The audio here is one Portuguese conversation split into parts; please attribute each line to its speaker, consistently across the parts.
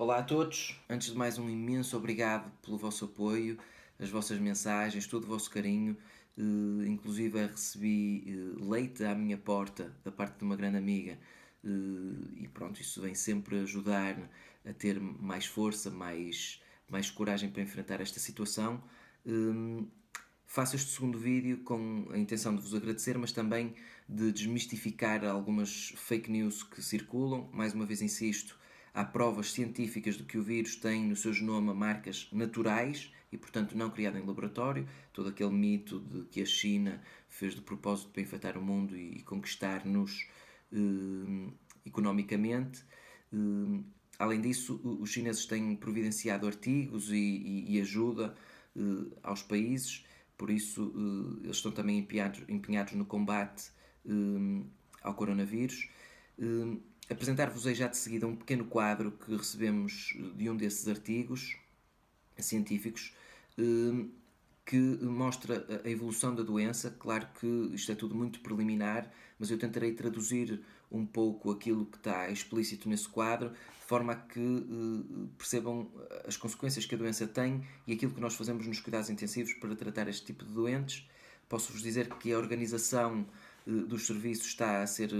Speaker 1: Olá a todos, antes de mais um imenso obrigado pelo vosso apoio, as vossas mensagens, todo o vosso carinho. Uh, inclusive recebi uh, leite à minha porta da parte de uma grande amiga uh, e pronto, isso vem sempre ajudar a ter mais força, mais, mais coragem para enfrentar esta situação. faço este segundo vídeo com a intenção de vos agradecer, mas também de desmistificar algumas fake news que circulam. Mais uma vez insisto, há provas científicas de que o vírus tem no seu genoma marcas naturais e, portanto, não criado em laboratório. Todo aquele mito de que a China fez de propósito para infectar o mundo e, conquistar-nos eh, economicamente. Eh, além disso, os chineses têm providenciado artigos e, e, e ajuda eh, aos países, por isso eh, eles estão também empenhados, empenhados no combate eh, ao coronavírus. Eh, Apresentar-vos já de seguida um pequeno quadro que recebemos de um desses artigos científicos eh, que mostra a evolução da doença. Claro que isto é tudo muito preliminar, mas eu tentarei traduzir um pouco aquilo que está explícito nesse quadro, de forma a que eh, percebam as consequências que a doença tem e aquilo que nós fazemos nos cuidados intensivos para tratar este tipo de doentes. Posso-vos dizer que a organização dos serviços está a ser eh,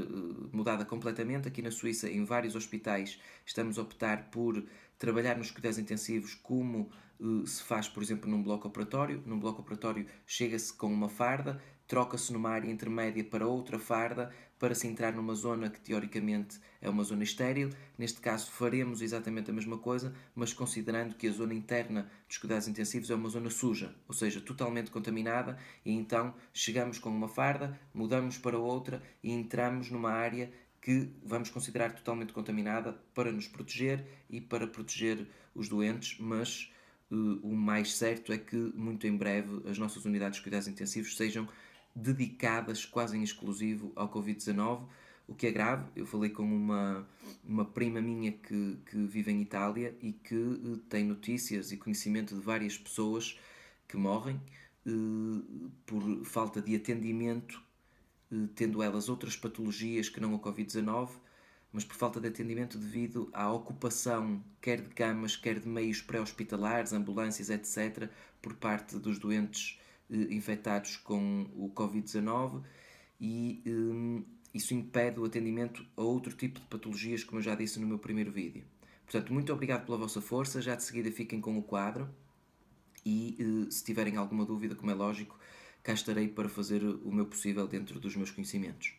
Speaker 1: mudada completamente. Aqui na Suíça, em vários hospitais, estamos a optar por trabalhar nos cuidados intensivos como eh, se faz, por exemplo, num bloco operatório. Num bloco operatório chega-se com uma farda, troca-se numa área intermédia para outra farda para se entrar numa zona que teoricamente é uma zona estéril. Neste caso faremos exatamente a mesma coisa, mas considerando que a zona interna dos cuidados intensivos é uma zona suja, ou seja, totalmente contaminada, e então chegamos com uma farda, mudamos para outra e entramos numa área que vamos considerar totalmente contaminada para nos proteger e para proteger os doentes, mas uh, o mais certo é que muito em breve as nossas unidades de cuidados intensivos sejam dedicadas quase em exclusivo ao Covid-19, o que é grave. Eu falei com uma, uma prima minha que, que vive em Itália e que uh, tem notícias e conhecimento de várias pessoas que morrem uh, por falta de atendimento, uh, tendo elas outras patologias que não o Covid-19, mas por falta de atendimento devido à ocupação, quer de camas, quer de meios pré-hospitalares, ambulâncias, etc., por parte dos doentes eh, infectados com o Covid-19 e um, isso impede o atendimento a outro tipo de patologias, como eu já disse no meu primeiro vídeo. Portanto, muito obrigado pela vossa força. Já de seguida fiquem com o quadro e uh, se tiverem alguma dúvida, como é lógico, cá estarei para fazer o meu possível dentro dos meus conhecimentos.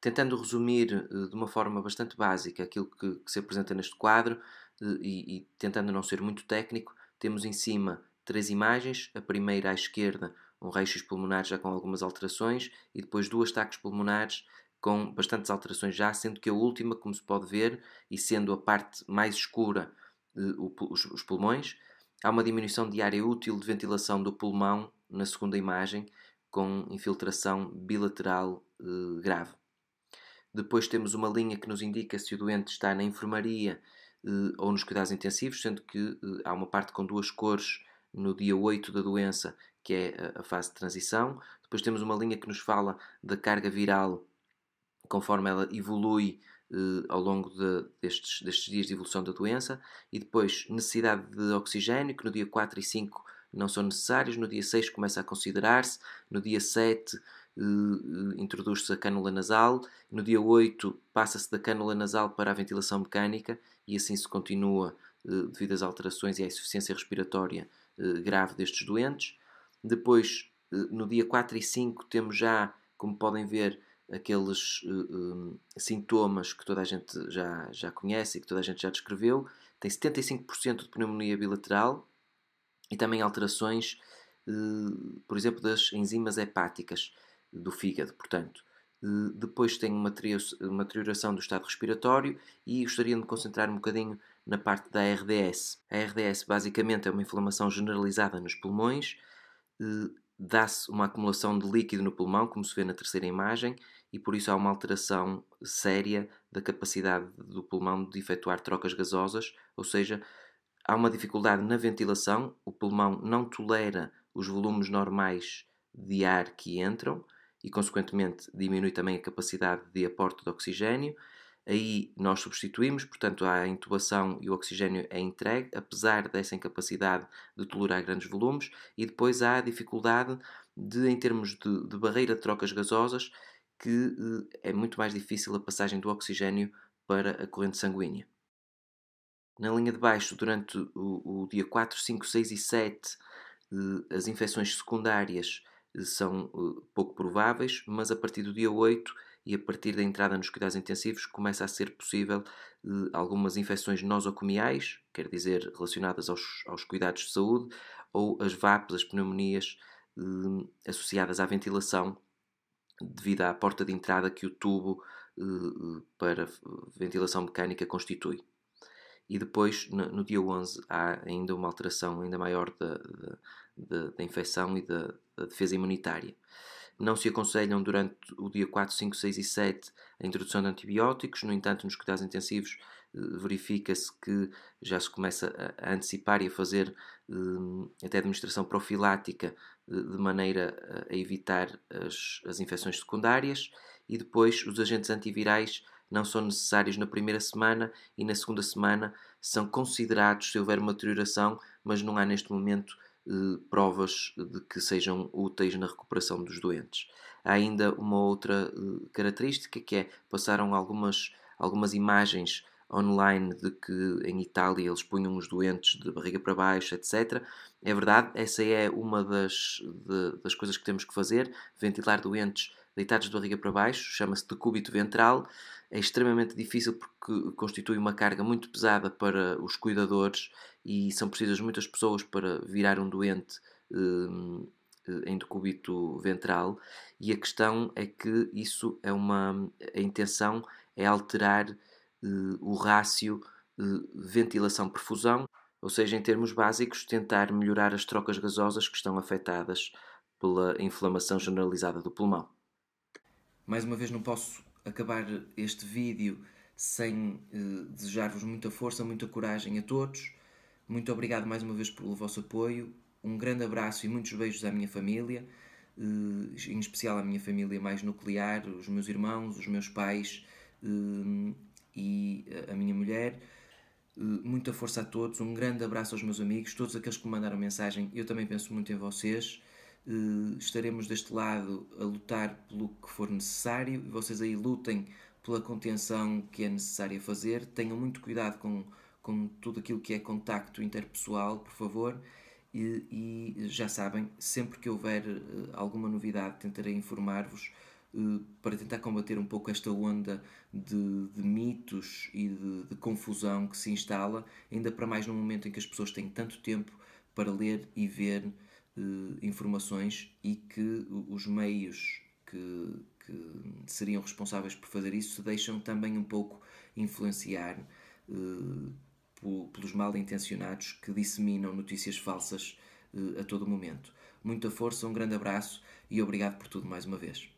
Speaker 1: Tentando resumir uh, de uma forma bastante básica aquilo que, que se apresenta neste quadro e, e tentando não ser muito técnico, temos em cima três imagens, a primeira à esquerda, um raio-x pulmonar já com algumas alterações, e depois duas taques pulmonares com bastantes alterações já, sendo que a última, como se pode ver, e sendo a parte mais escura eh, os, pulmões, há uma diminuição de área útil de ventilação do pulmão na segunda imagem, com infiltração bilateral eh, grave. Depois temos uma linha que nos indica se o doente está na enfermaria eh, ou nos cuidados intensivos, sendo que há uma parte com duas cores no dia 8 da doença, que é a fase de transição. Depois temos uma linha que nos fala da carga viral conforme ela evolui eh, ao longo de, destes, destes dias de evolução da doença. E depois necessidade de oxigênio, que no dia 4 e 5 não são necessários, no dia 6 começa a considerar-se, no dia 7 Uh, eh, introduz-se a cânula nasal, no dia 8 passa-se da cânula nasal para a ventilação mecânica e assim se continua uh, devido às alterações e à insuficiência respiratória eh, grave destes doentes. Depois, eh, no dia 4 e 5, temos já, como podem ver, aqueles uh, sintomas que toda a gente já, já conhece e que toda a gente já descreveu. Tem 75% de pneumonia bilateral e também alterações, uh, por exemplo, das enzimas hepáticas do fígado, portanto. Depois tem uma, uma deterioração do estado respiratório e gostaria de me concentrar um bocadinho na parte da RDS. A RDS basicamente é uma inflamação generalizada nos pulmões, eh, dá-se uma acumulação de líquido no pulmão, como se vê na terceira imagem, e por isso há uma alteração séria da capacidade do pulmão de efetuar trocas gasosas, ou seja, há uma dificuldade na ventilação, o pulmão não tolera os volumes normais de ar que entram e, consequentemente, diminui também a capacidade de aporte de oxigênio Aí nós substituímos, portanto, a intubação e o oxigênio é entregue, apesar dessa incapacidade de tolerar grandes volumes, e depois há a dificuldade de, em termos de, de barreira de trocas gasosas, que eh, é muito mais difícil a passagem do oxigênio para a corrente sanguínea. Na linha de baixo, durante o, o dia 4, 5, 6 e 7, eh, as infecções secundárias eh, são pouco prováveis, mas a partir do dia 8 e a partir da entrada nos cuidados intensivos começa a ser possível algumas infecções nosocomiais, quer dizer, relacionadas aos, aos cuidados de saúde, ou as VAPs, as pneumonias associadas à ventilação, devido à porta de entrada que o tubo para ventilação mecânica constitui. E depois, no, no dia 11, há ainda uma alteração ainda maior da, da, da infecção e da, da, defesa imunitária. Não se aconselham durante o dia 4, 5, 6 e 7 a introdução de antibióticos, no entanto, nos cuidados intensivos eh, verifica-se que já se começa a, antecipar e a fazer eh, até administração profilática de maneira a evitar as, as infecções secundárias. E depois os agentes antivirais não são necessários na primeira semana e na segunda semana são considerados se houver uma deterioração, mas não há neste momento provas de que sejam úteis na recuperação dos doentes. Há ainda uma outra eh, característica que é passaram algumas, algumas imagens online de que em Itália eles punham os doentes de barriga para baixo, etc. É verdade, essa é uma das, de, das coisas que temos que fazer, ventilar doentes deitados de barriga para baixo, chama-se decúbito ventral. É extremamente difícil porque constitui uma carga muito pesada para os cuidadores e são precisas muitas pessoas para virar um doente em decúbito ventral. E a questão é que isso é uma. A intenção é alterar uh, o rácio uh, ventilação-perfusão, ou seja, em termos básicos, tentar melhorar as trocas gasosas que estão afetadas pela inflamação generalizada do pulmão. Mais uma vez não posso acabar este vídeo sem uh, desejar-vos muita força, muita coragem a todos. Muito obrigado mais uma vez pelo vosso apoio. Um grande abraço e muitos beijos à minha família, uh, em especial à minha família mais nuclear, os meus irmãos, os meus pais uh, e a minha mulher. muita força a todos, um grande abraço aos meus amigos, todos aqueles que me mandaram mensagem. Eu também penso muito em vocês. Estaremos deste lado a lutar pelo que for necessário vocês aí lutem pela contenção que é necessária fazer. Tenham muito cuidado com, com tudo aquilo que é contacto interpessoal, por favor. E, e já sabem, sempre que houver uh, alguma novidade, tentarei informar-vos uh, para tentar combater um pouco esta onda de, de mitos e de, de confusão que se instala, ainda para mais num momento em que as pessoas têm tanto tempo para ler e ver uh, informações e que os meios que, que, seriam responsáveis por fazer isso se deixam também um pouco influenciar uh, pelos mal intencionados que disseminam notícias falsas uh, a todo momento. Muita força, um grande abraço e obrigado por tudo mais uma vez.